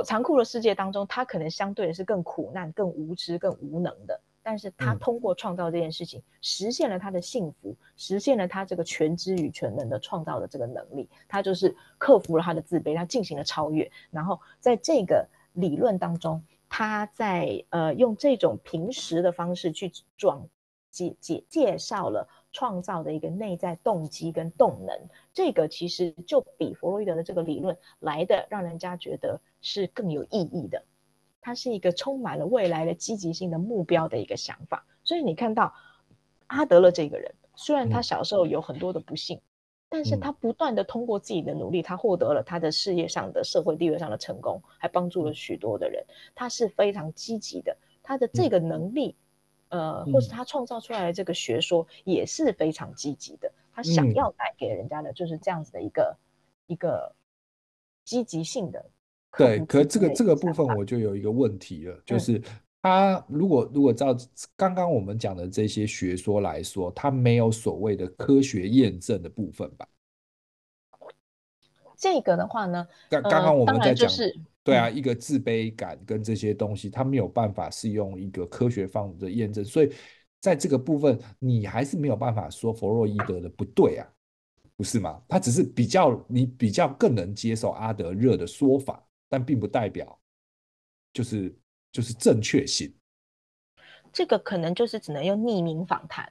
残酷的世界当中，他可能相对的是更苦难、更无知、更无能的。但是他通过创造这件事情，嗯、实现了他的幸福，实现了他这个全知与全能的创造的这个能力。他就是克服了他的自卑，他进行了超越。然后在这个理论当中，他在呃用这种平时的方式去转介介介绍了。创造的一个内在动机跟动能，这个其实就比弗洛伊德的这个理论来的让人家觉得是更有意义的。它是一个充满了未来的积极性的目标的一个想法。所以你看到阿德勒这个人，虽然他小时候有很多的不幸，嗯、但是他不断的通过自己的努力，他获得了他的事业上的、社会地位上的成功，还帮助了许多的人。他是非常积极的，他的这个能力。嗯呃，或是他创造出来的这个学说也是非常积极的，他想要带给人家的就是这样子的一个、嗯、一个积极性的。对，可这个这个部分我就有一个问题了，就是他如果如果照刚刚我们讲的这些学说来说，他没有所谓的科学验证的部分吧？这个的话呢，刚刚刚我们在讲，对啊，一个自卑感跟这些东西，他没有办法是用一个科学方法的验证，所以在这个部分，你还是没有办法说弗洛伊德的不对啊，不是吗？他只是比较你比较更能接受阿德勒的说法，但并不代表就是就是正确性。这个可能就是只能用匿名访谈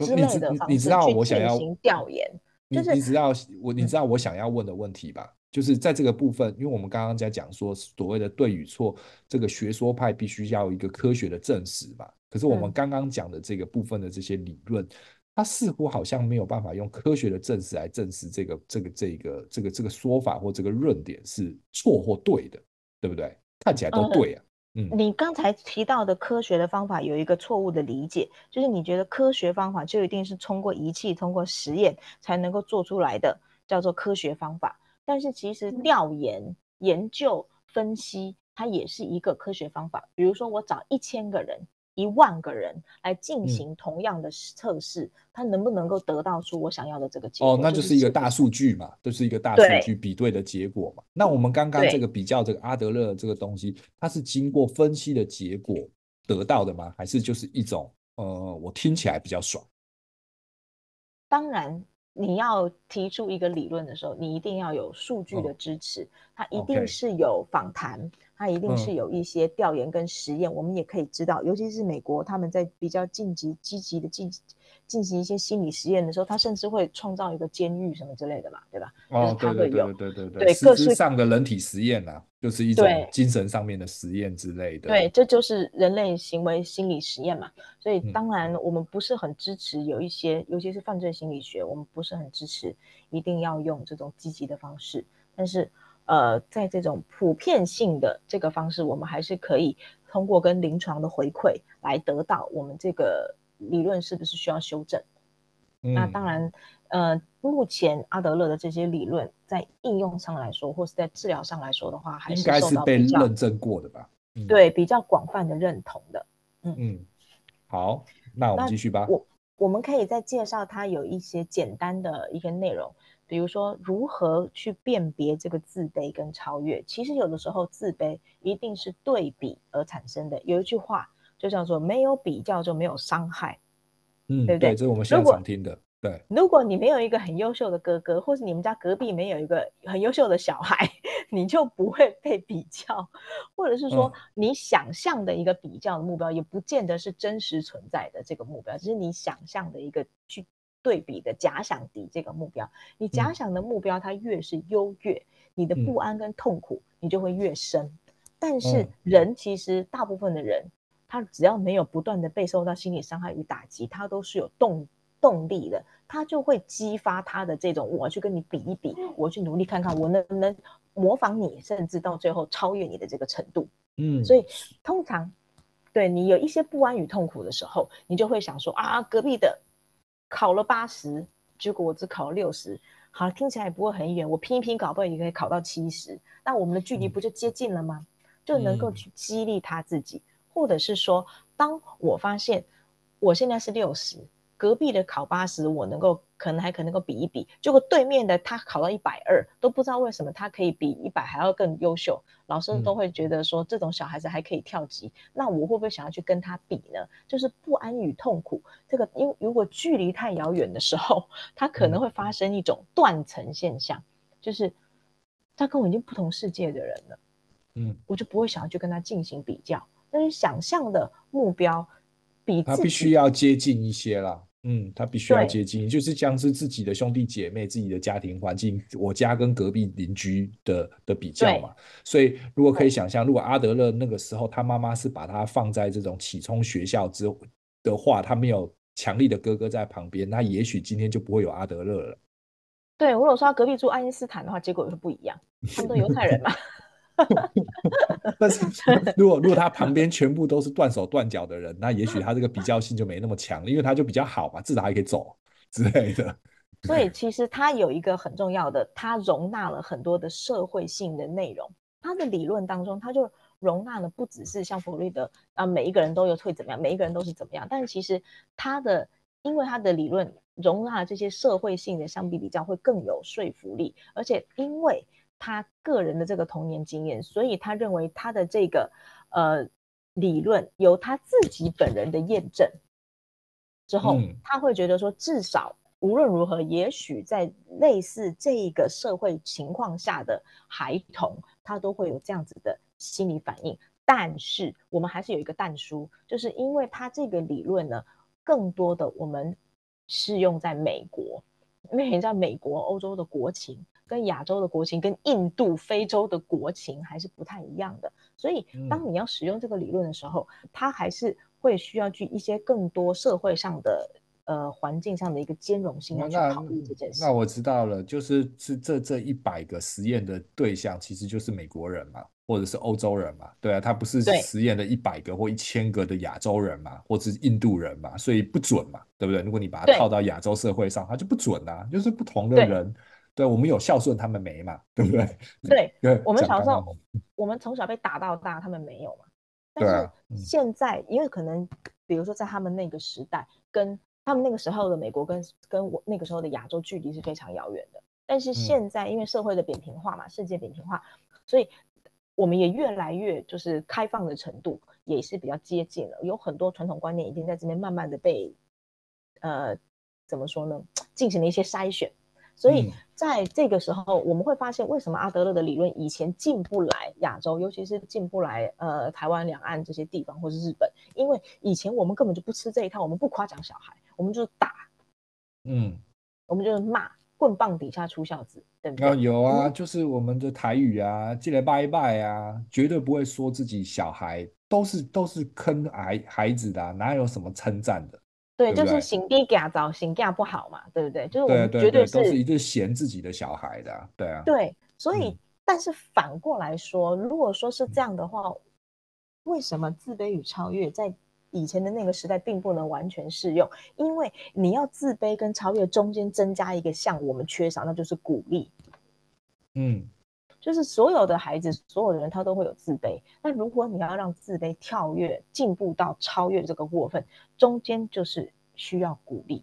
之类的方式你知道我想要进行调研，就是你你知道我你知道我想要问的问题吧？就是在这个部分，因为我们刚刚在讲说所谓的对与错，这个学说派必须要有一个科学的证实嘛。可是我们刚刚讲的这个部分的这些理论，它似乎好像没有办法用科学的证实来证实这个这个这个这个这个说法或这个论点是错或对的，对不对？看起来都对啊。嗯，你刚才提到的科学的方法有一个错误的理解，就是你觉得科学方法就一定是通过仪器、通过实验才能够做出来的，叫做科学方法。但是其实调研、研究、分析，它也是一个科学方法。比如说，我找一千个人、一万个人来进行同样的测试，嗯、它能不能够得到出我想要的这个结果？哦，那就是一个大数据嘛，就是一个大数据比对的结果嘛。那我们刚刚这个比较这个阿德勒这个东西，它是经过分析的结果得到的吗？还是就是一种呃，我听起来比较爽？当然。你要提出一个理论的时候，你一定要有数据的支持，哦、它一定是有访谈，Okay. 它一定是有一些调研跟实验。嗯、我们也可以知道，尤其是美国，他们在比较积极积极的进进行一些心理实验的时候，他甚至会创造一个监狱什么之类的嘛，对吧？哦，对对对对对对，实质上的人体实验啊，就是一种精神上面的实验之类的。对，这就是人类行为心理实验嘛。所以当然我们不是很支持有一些，嗯、尤其是犯罪心理学，我们不是很支持一定要用这种积极的方式。但是呃，在这种普遍性的这个方式，我们还是可以通过跟临床的回馈来得到我们这个。理论是不是需要修正？嗯、那当然，呃，目前阿德勒的这些理论在应用上来说，或是在治疗上来说的话，还是应该是被认证过的吧？嗯、对，比较广泛的认同的。嗯嗯，好，那我们继续吧。我我们可以再介绍它有一些简单的一个内容，比如说如何去辨别这个自卑跟超越。其实有的时候自卑一定是对比而产生的。有一句话。就叫做没有比较就没有伤害，嗯，对不对？这是我们现在常听的。对，如果你没有一个很优秀的哥哥，或是你们家隔壁没有一个很优秀的小孩，(laughs) 你就不会被比较，或者是说你想象的一个比较的目标，也不见得是真实存在的这个目标，只是你想象的一个去对比的假想敌这个目标。你假想的目标它越是优越，你的不安跟痛苦你就会越深。但是人其实大部分的人。他只要没有不断的被受到心理伤害与打击，他都是有动动力的，他就会激发他的这种，我去跟你比一比，我去努力看看我能不能模仿你，甚至到最后超越你的这个程度。嗯，所以通常对你有一些不安与痛苦的时候，你就会想说啊，隔壁的考了八十，结果我只考了六十，好，听起来也不会很远，我拼一拼，搞不好也可以考到七十，那我们的距离不就接近了吗？就能够去激励他自己。或者是说，当我发现我现在是六十，隔壁的考八十，我能够可能还可能够比一比，结果对面的他考到一百二，都不知道为什么他可以比一百还要更优秀，老师都会觉得说这种小孩子还可以跳级，嗯、那我会不会想要去跟他比呢？就是不安与痛苦，这个因如果距离太遥远的时候，他可能会发生一种断层现象，就是他跟我已经不同世界的人了，嗯，我就不会想要去跟他进行比较。但是想象的目标比他必须要接近一些啦，嗯，他必须要接近，就是像是自己的兄弟姐妹、自己的家庭环境，我家跟隔壁邻居的的比较嘛。所以如果可以想象，如果阿德勒那个时候他妈妈是把他放在这种启聪学校之后的话，他没有强力的哥哥在旁边，那也许今天就不会有阿德勒了。对，如果说他隔壁住爱因斯坦的话，结果也是不一样，他们都犹太人嘛。(laughs) (laughs) 但是，如果如果他旁边全部都是断手断脚的人，那也许他这个比较性就没那么强，因为他就比较好嘛，至少还可以走之类的。所以，其实他有一个很重要的，他容纳了很多的社会性的内容。他的理论当中，他就容纳了不只是像弗洛伊德啊，每一个人都有会怎么样，每一个人都是怎么样。但是，其实他的因为他的理论容纳了这些社会性的相比比较会更有说服力，而且因为。他个人的这个童年经验，所以他认为他的这个呃理论由他自己本人的验证之后，嗯、他会觉得说，至少无论如何，也许在类似这个社会情况下的孩童，他都会有这样子的心理反应。但是我们还是有一个但书，就是因为他这个理论呢，更多的我们适用在美国，因为你知道美国、欧洲的国情。跟亚洲的国情、跟印度、非洲的国情还是不太一样的，所以当你要使用这个理论的时候，嗯、它还是会需要去一些更多社会上的呃环境上的一个兼容性要去考虑这件事。那，那我知道了，就是是这这一百个实验的对象其实就是美国人嘛，或者是欧洲人嘛，对啊，他不是实验的一百个或一千个的亚洲人嘛，或者是印度人嘛，所以不准嘛，对不对？如果你把它套到亚洲社会上，它就不准啊，就是不同的人。对，我们有孝顺，他们没嘛，对不对？对，(laughs) 对我们小时候，我们从小被打到大，他们没有嘛。但是现在，因为可能，比如说在他们那个时代，跟他们那个时候的美国跟跟我那个时候的亚洲距离是非常遥远的。但是现在，因为社会的扁平化嘛，世界扁平化，所以我们也越来越就是开放的程度也是比较接近了。有很多传统观念已经在这边慢慢的被呃怎么说呢，进行了一些筛选。所以在这个时候，我们会发现为什么阿德勒的理论以前进不来亚洲，尤其是进不来呃台湾两岸这些地方或是日本，因为以前我们根本就不吃这一套，我们不夸奖小孩，我们就是打，嗯，我们就是骂，棍棒底下出孝子，对不对？啊有啊，就是我们的台语啊，进来拜一拜啊，绝对不会说自己小孩都是都是坑孩孩子的啊，哪有什么称赞的。对，就是行低假早，行假不好嘛，对不对？就是我们绝对都是一直嫌自己的小孩的，啊，对啊。对，所以，嗯、但是反过来说，如果说是这样的话，嗯、为什么自卑与超越在以前的那个时代并不能完全适用？因为你要自卑跟超越中间增加一个项，我们缺少，那就是鼓励。嗯。就是所有的孩子，所有的人，他都会有自卑。那如果你要让自卑跳跃、进步到超越这个过分，中间就是需要鼓励、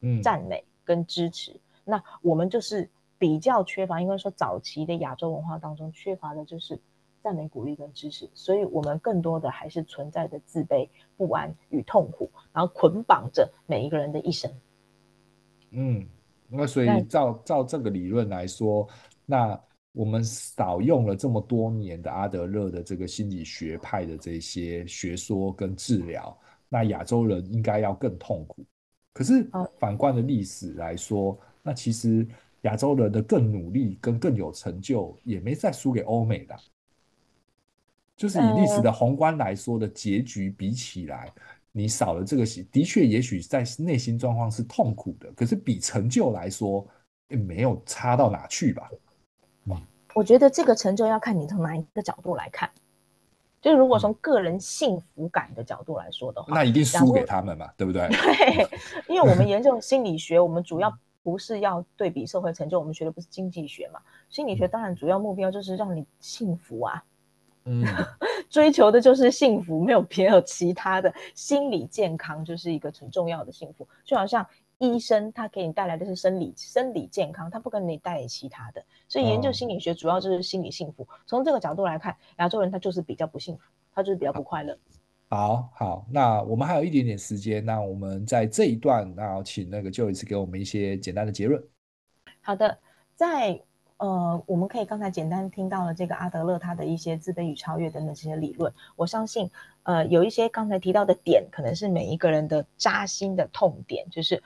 嗯，赞美跟支持。那我们就是比较缺乏，应该说早期的亚洲文化当中缺乏的就是赞美、鼓励跟支持。所以，我们更多的还是存在着自卑、不安与痛苦，然后捆绑着每一个人的一生。嗯，那所以照照这个理论来说，那。我们少用了这么多年的阿德勒的这个心理学派的这些学说跟治疗，那亚洲人应该要更痛苦。可是反观的历史来说，那其实亚洲人的更努力跟更有成就，也没再输给欧美的。就是以历史的宏观来说的结局比起来，你少了这个，的确也许在内心状况是痛苦的。可是比成就来说，也没有差到哪去吧。我觉得这个成就要看你从哪一个角度来看，就是如果从个人幸福感的角度来说的话，那一定输给他们嘛，对不对？(laughs) 对，因为我们研究心理学，我们主要不是要对比社会成就，我们学的不是经济学嘛。心理学当然主要目标就是让你幸福啊，嗯，(laughs) 追求的就是幸福，没有别有其他的，心理健康就是一个很重要的幸福，就好像。医生他给你带来的是生理生理健康，他不跟你带其他的，所以研究心理学主要就是心理幸福。从、哦、这个角度来看，亚洲人他就是比较不幸福，他就是比较不快乐。好好，那我们还有一点点时间，那我们在这一段，那请那个 Joyce 给我们一些简单的结论。好的，在。呃，我们可以刚才简单听到了这个阿德勒他的一些自卑与超越等等这些理论。我相信，呃，有一些刚才提到的点，可能是每一个人的扎心的痛点，就是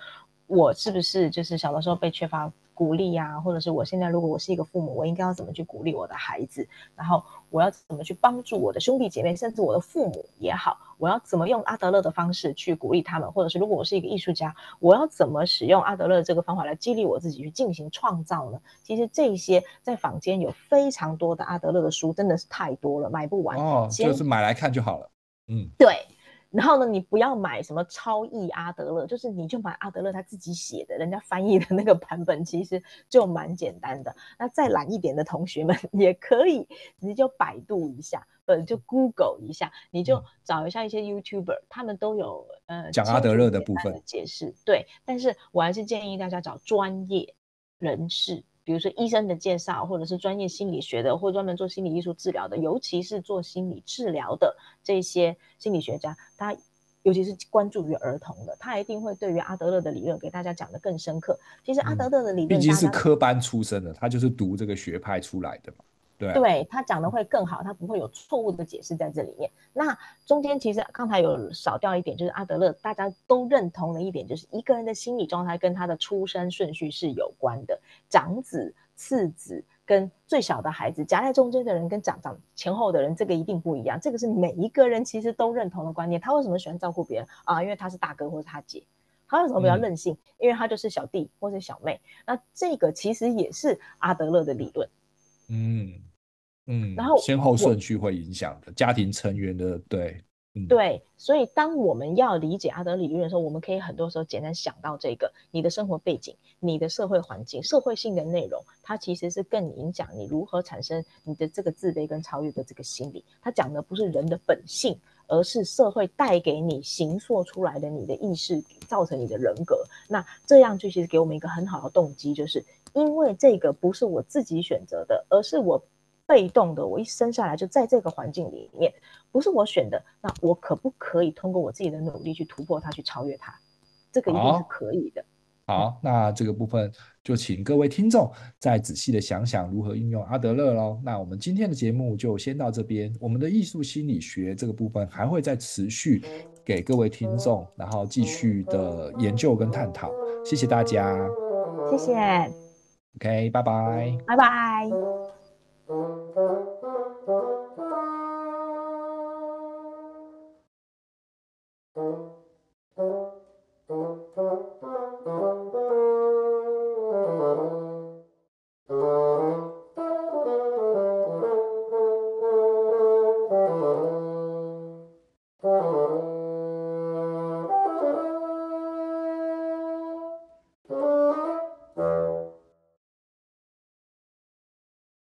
我是不是就是小的时候被缺乏。鼓励呀、啊，或者是我现在如果我是一个父母，我应该要怎么去鼓励我的孩子？然后我要怎么去帮助我的兄弟姐妹，甚至我的父母也好，我要怎么用阿德勒的方式去鼓励他们？或者是如果我是一个艺术家，我要怎么使用阿德勒这个方法来激励我自己去进行创造呢？其实这些在坊间有非常多的阿德勒的书，真的是太多了，买不完。哦，就是买来看就好了。嗯，对。然后呢，你不要买什么超译阿德勒，就是你就买阿德勒他自己写的，人家翻译的那个版本，其实就蛮简单的。那再懒一点的同学们 (laughs) 也可以，你就百度一下，呃，就 Google 一下，你就找一下一些 YouTuber，他们都有呃讲阿德勒的部分的解释。对，但是我还是建议大家找专业人士。比如说医生的介绍，或者是专业心理学的，或专门做心理艺术治疗的，尤其是做心理治疗的这些心理学家，他尤其是关注于儿童的，他一定会对于阿德勒的理论给大家讲得更深刻。其实阿德勒的理论，毕竟是科班出身的，他就是读这个学派出来的嘛。对，对，他讲的会更好，他不会有错误的解释在这里面。那中间其实刚才有少掉一点，就是阿德勒大家都认同的一点，就是一个人的心理状态跟他的出生顺序是有关的。长子、次子跟最小的孩子夹在中间的人跟长长前后的人，这个一定不一样。这个是每一个人其实都认同的观念。他为什么喜欢照顾别人啊？因为他是大哥或者他姐。他为什么比较任性？嗯、因为他就是小弟或者小妹。那这个其实也是阿德勒的理论。嗯。嗯，然后先后顺序会影响的家庭成员的对，嗯，对，所以当我们要理解阿德理论的时候，我们可以很多时候简单想到这个：你的生活背景、你的社会环境、社会性的内容，它其实是更影响你如何产生你的这个自卑跟超越的这个心理。它讲的不是人的本性，而是社会带给你形塑出来的你的意识，造成你的人格。那这样就其实给我们一个很好的动机，就是因为这个不是我自己选择的，而是我。被动的，我一生下来就在这个环境里面，不是我选的，那我可不可以通过我自己的努力去突破它，去超越它？这个一定是可以的。好，那这个部分就请各位听众再仔细的想想如何运用阿德勒喽。那我们今天的节目就先到这边，我们的艺术心理学这个部分还会再持续给各位听众，然后继续的研究跟探讨。谢谢大家，谢谢。OK，拜拜，拜拜。